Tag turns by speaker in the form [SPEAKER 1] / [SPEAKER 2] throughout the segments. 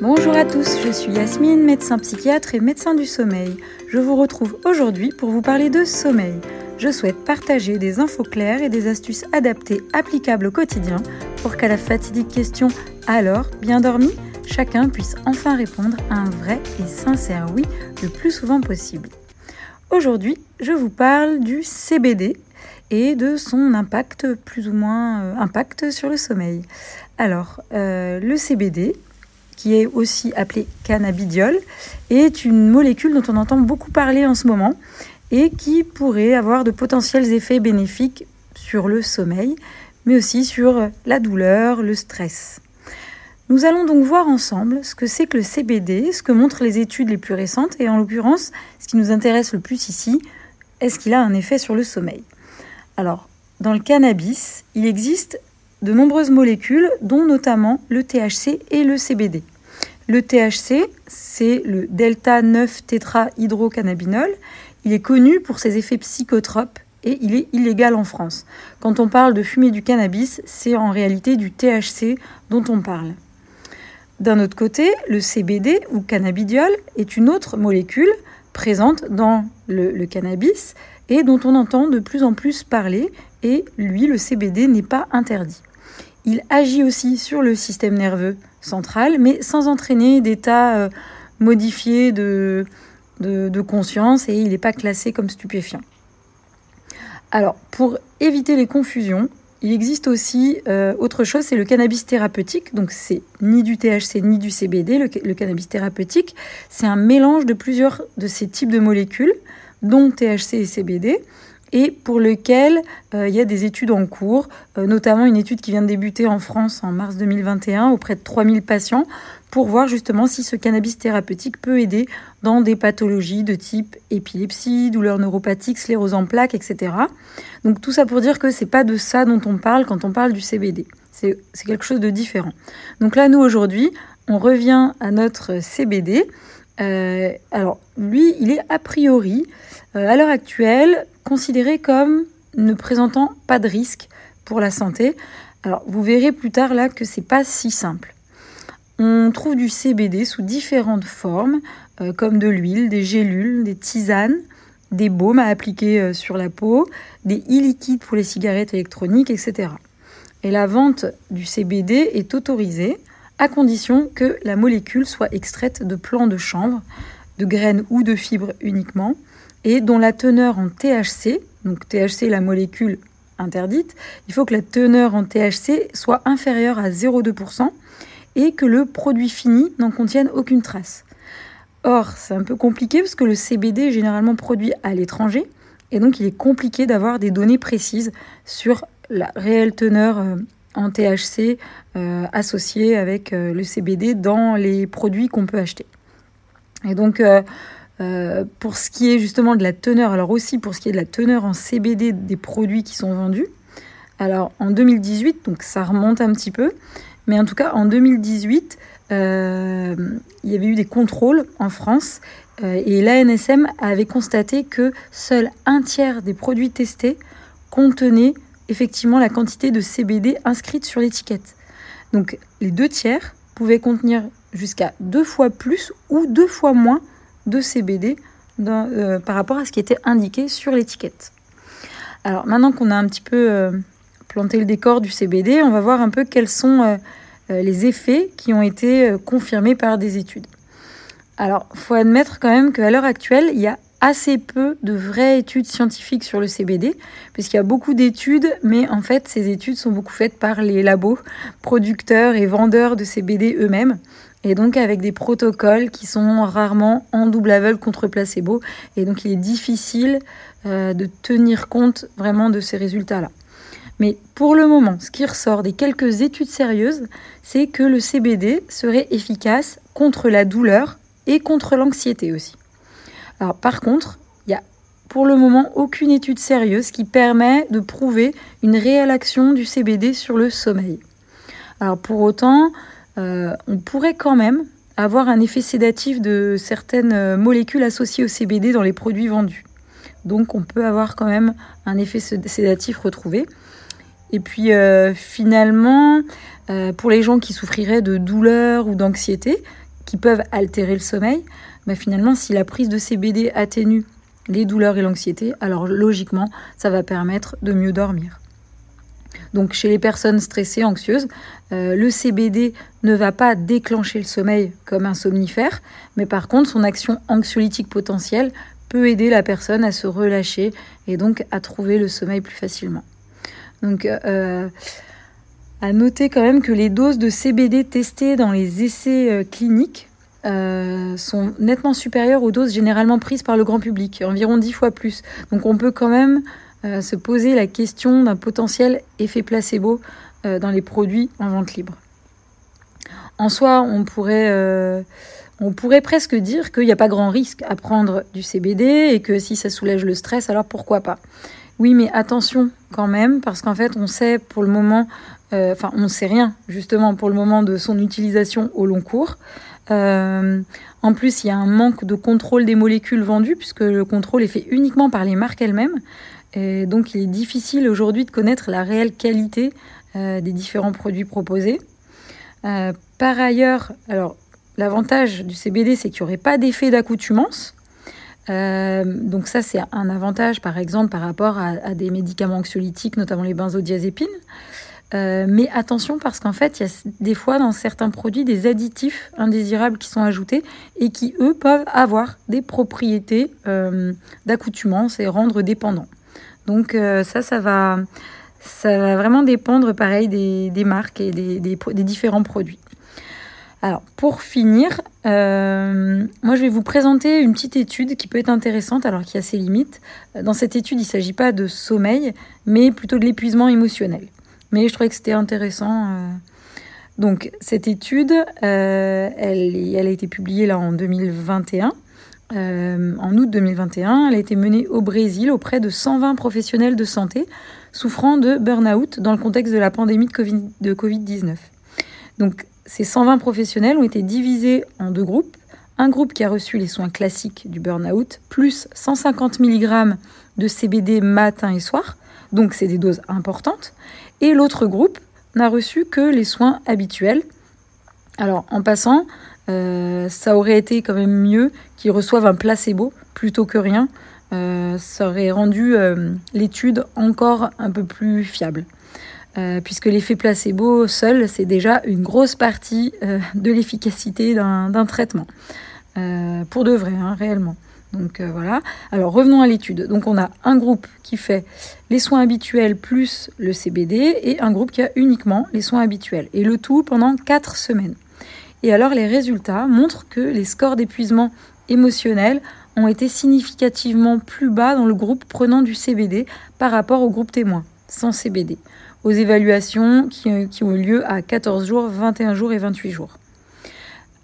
[SPEAKER 1] Bonjour à tous, je suis Yasmine, médecin psychiatre et médecin du sommeil. Je vous retrouve aujourd'hui pour vous parler de sommeil. Je souhaite partager des infos claires et des astuces adaptées applicables au quotidien pour qu'à la fatidique question Alors, bien dormi? chacun puisse enfin répondre à un vrai et sincère oui le plus souvent possible. Aujourd'hui, je vous parle du CBD et de son impact plus ou moins euh, impact sur le sommeil. Alors, euh, le CBD, qui est aussi appelé cannabidiol, est une molécule dont on entend beaucoup parler en ce moment et qui pourrait avoir de potentiels effets bénéfiques sur le sommeil, mais aussi sur la douleur, le stress. Nous allons donc voir ensemble ce que c'est que le CBD, ce que montrent les études les plus récentes, et en l'occurrence, ce qui nous intéresse le plus ici, est-ce qu'il a un effet sur le sommeil? Alors, dans le cannabis, il existe de nombreuses molécules, dont notamment le THC et le CBD. Le THC, c'est le delta 9 tétrahydrocannabinol. Il est connu pour ses effets psychotropes et il est illégal en France. Quand on parle de fumer du cannabis, c'est en réalité du THC dont on parle. D'un autre côté, le CBD ou cannabidiol est une autre molécule présente dans le, cannabis et dont on entend de plus en plus parler et lui, le CBD, n'est pas interdit. Il agit aussi sur le système nerveux centrale, mais sans entraîner d'état euh, modifié de, conscience et il n'est pas classé comme stupéfiant. Alors, pour éviter les confusions, il existe aussi euh, autre chose, c'est le cannabis thérapeutique. Donc, c'est ni du THC ni du CBD. Le, le cannabis thérapeutique, c'est un mélange de plusieurs de ces types de molécules, dont THC et CBD et pour lequel euh, il y a des études en cours, euh, notamment une étude qui vient de débuter en France en mars 2021 auprès de 3000 patients pour voir justement si ce cannabis thérapeutique peut aider dans des pathologies de type épilepsie, douleurs neuropathiques, sclérose en plaques, etc. Donc tout ça pour dire que c'est pas de ça dont on parle quand on parle du CBD. C'est quelque chose de différent. Donc là, nous aujourd'hui, on revient à notre CBD. Euh, alors lui, il est a priori, à l'heure actuelle, considéré comme ne présentant pas de risque pour la santé. Alors vous verrez plus tard là que c'est pas si simple. On trouve du CBD sous différentes formes, euh, comme de l'huile, des gélules, des tisanes, des baumes à appliquer euh, sur la peau, des e-liquides pour les cigarettes électroniques, etc. Et la vente du CBD est autorisée à condition que la molécule soit extraite de plants de chanvre, de graines ou de fibres uniquement, et dont la teneur en THC, donc THC la molécule interdite, il faut que la teneur en THC soit inférieure à 0,2% et que le produit fini n'en contienne aucune trace. Or, c'est un peu compliqué parce que le CBD est généralement produit à l'étranger et donc il est compliqué d'avoir des données précises sur la réelle teneur euh, en THC euh, associée avec euh, le CBD dans les produits qu'on peut acheter. Et donc, euh, pour ce qui est justement de la teneur, alors aussi pour ce qui est de la teneur en CBD des produits qui sont vendus. Alors en 2018, donc ça remonte un petit peu, mais en tout cas en 2018, euh, il y avait eu des contrôles en France et l'ANSM avait constaté que seul un tiers des produits testés contenaient effectivement la quantité de CBD inscrite sur l'étiquette. Donc les deux tiers pouvaient contenir jusqu'à deux fois plus ou deux fois moins de CBD euh, par rapport à ce qui était indiqué sur l'étiquette. Alors maintenant qu'on a un petit peu euh, planté le décor du CBD, on va voir un peu quels sont euh, les effets qui ont été confirmés par des études. Alors, faut admettre quand même qu'à l'heure actuelle, il y a assez peu de vraies études scientifiques sur le CBD, puisqu'il y a beaucoup d'études, mais en fait, ces études sont beaucoup faites par les labos, producteurs et vendeurs de CBD eux-mêmes et donc avec des protocoles qui sont rarement en double aveugle contre placebo. Et donc il est difficile euh, de tenir compte vraiment de ces résultats-là. Mais pour le moment, ce qui ressort des quelques études sérieuses, c'est que le CBD serait efficace contre la douleur et contre l'anxiété aussi. Par contre, il n'y a pour le moment aucune étude sérieuse qui permet de prouver une réelle action du CBD sur le sommeil. Alors pour autant, euh, on pourrait quand même avoir un effet sédatif de certaines molécules associées au CBD dans les produits vendus. Donc on peut avoir quand même un effet sédatif retrouvé. Et puis finalement, pour les gens qui souffriraient de douleurs ou d'anxiété, qui peuvent altérer le sommeil, mais finalement, si la prise de CBD atténue les douleurs et l'anxiété, alors logiquement, ça va permettre de mieux dormir. Donc chez les personnes stressées, anxieuses, euh, le CBD ne va pas déclencher le sommeil comme un somnifère, mais par contre son action anxiolytique potentielle peut aider la personne à se relâcher et donc à trouver le sommeil plus facilement. Donc euh, à noter quand même que les doses de CBD testées dans les essais euh, cliniques euh, sont nettement supérieures aux doses généralement prises par le grand public, environ 10 fois plus. Donc on peut quand même euh, se poser la question d'un potentiel effet placebo dans les produits en vente libre. En soi, on pourrait, on pourrait presque dire qu'il n'y a pas grand risque à prendre du CBD et que si ça soulège le stress, alors pourquoi pas Oui, mais attention quand même, parce qu'en fait, on sait pour le moment, enfin, on ne sait rien justement pour le moment de son utilisation au long cours. Euh, en plus, il y a un manque de contrôle des molécules vendues, puisque le contrôle est fait uniquement par les marques elles-mêmes. Et donc, il est difficile aujourd'hui de connaître la réelle qualité euh, des différents produits proposés. Euh, par ailleurs, alors l'avantage du CBD, c'est qu'il n'y aurait pas d'effet d'accoutumance. Donc ça, c'est un avantage, par exemple, par rapport à, des médicaments anxiolytiques, notamment les benzodiazépines. Euh, mais attention parce qu'en fait, il y a des fois dans certains produits des additifs indésirables qui sont ajoutés et qui, eux, peuvent avoir des propriétés euh, d'accoutumance et rendre dépendants. Donc euh, ça, ça va, vraiment dépendre, pareil, des, marques et des, des, différents produits. Alors, pour finir, moi je vais vous présenter une petite étude qui peut être intéressante alors qu'il y a ses limites. Dans cette étude, il ne s'agit pas de sommeil, mais plutôt de l'épuisement émotionnel mais je trouvais que c'était intéressant. Euh. Donc cette étude, euh, elle, a été publiée en 2021. Euh, en août 2021, elle a été menée au Brésil auprès de 120 professionnels de santé souffrant de burn-out dans le contexte de la pandémie de Covid-19. Donc ces 120 professionnels ont été divisés en deux groupes. Un groupe qui a reçu les soins classiques du burn-out, plus 150 mg de CBD matin et soir, donc c'est des doses importantes, et l'autre groupe n'a reçu que les soins habituels. Alors en passant, euh, ça aurait été quand même mieux qu'ils reçoivent un placebo plutôt que rien. Euh, ça aurait rendu euh, l'étude encore un peu plus fiable. Puisque l'effet placebo seul, c'est déjà une grosse partie de l'efficacité d'un traitement. pour de vrai, hein, réellement. Donc euh, voilà. Alors revenons à l'étude. Donc on a un groupe qui fait les soins habituels plus le CBD et un groupe qui a uniquement les soins habituels. Et le tout pendant 4 semaines. Et alors les résultats montrent que les scores d'épuisement émotionnel ont été significativement plus bas dans le groupe prenant du CBD par rapport au groupe témoin sans CBD, aux évaluations qui, qui ont eu lieu à 14 jours, 21 jours et 28 jours.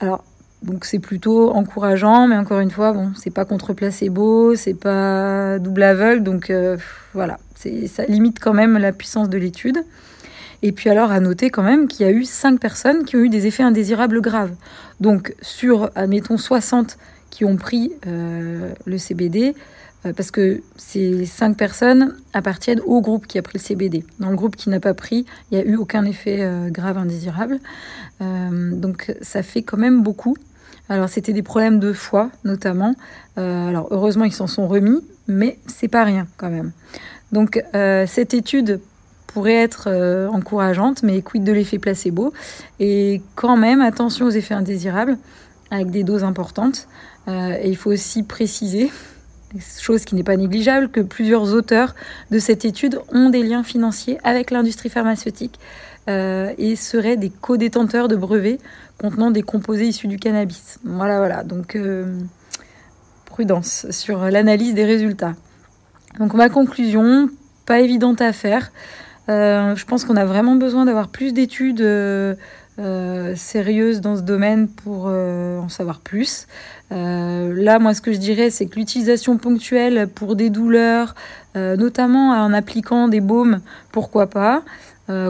[SPEAKER 1] Alors donc c'est plutôt encourageant, mais encore une fois, bon, c'est pas contre placebo, c'est pas double aveugle, donc euh, voilà, ça limite quand même la puissance de l'étude. Et puis alors à noter quand même qu'il y a eu 5 personnes qui ont eu des effets indésirables graves. Donc sur, admettons, 60 qui ont pris euh, le CBD, euh, parce que ces 5 personnes appartiennent au groupe qui a pris le CBD. Dans le groupe qui n'a pas pris, il n'y a eu aucun effet grave indésirable. donc ça fait quand même beaucoup. Alors c'était des problèmes de foie notamment. Euh, alors heureusement ils s'en sont remis, mais c'est pas rien quand même. Donc euh, cette étude pourrait être euh, encourageante, mais quid de l'effet placebo? Et quand même attention aux effets indésirables avec des doses importantes. et il faut aussi préciser, chose qui n'est pas négligeable, que plusieurs auteurs de cette étude ont des liens financiers avec l'industrie pharmaceutique et seraient des co-détenteurs de brevets contenant des composés issus du cannabis. Voilà, voilà. Donc, euh, prudence sur l'analyse des résultats. Donc, ma conclusion, pas évidente à faire. Euh, je pense qu'on a vraiment besoin d'avoir plus d'études euh, sérieuses dans ce domaine pour en savoir plus. là, moi, ce que je dirais, c'est que l'utilisation ponctuelle pour des douleurs, notamment en appliquant des baumes, pourquoi pas.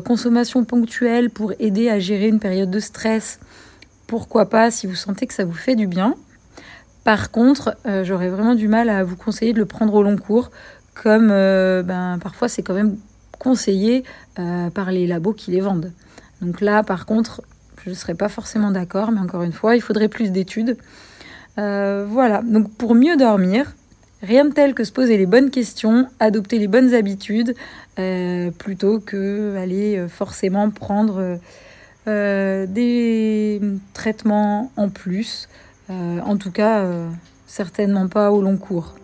[SPEAKER 1] consommation ponctuelle pour aider à gérer une période de stress, pourquoi pas si vous sentez que ça vous fait du bien. Par contre, euh, j'aurais vraiment du mal à vous conseiller de le prendre au long cours, comme euh, ben, parfois c'est quand même conseillé euh, par les labos qui les vendent. Donc là, par contre, je ne serais pas forcément d'accord, mais encore une fois, il faudrait plus d'études. voilà, donc pour mieux dormir, rien de tel que se poser les bonnes questions, adopter les bonnes habitudes, plutôt que aller forcément prendre des traitements en plus. en tout cas, certainement pas au long cours.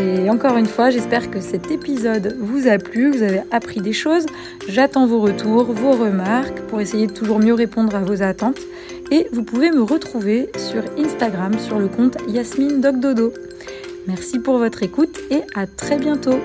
[SPEAKER 1] Et encore une fois, j'espère que cet épisode vous a plu, vous avez appris des choses. J'attends vos retours, vos remarques pour essayer de toujours mieux répondre à vos attentes. Et vous pouvez me retrouver sur Instagram sur le compte Yasmine Dogdodo. Merci pour votre écoute et à très bientôt.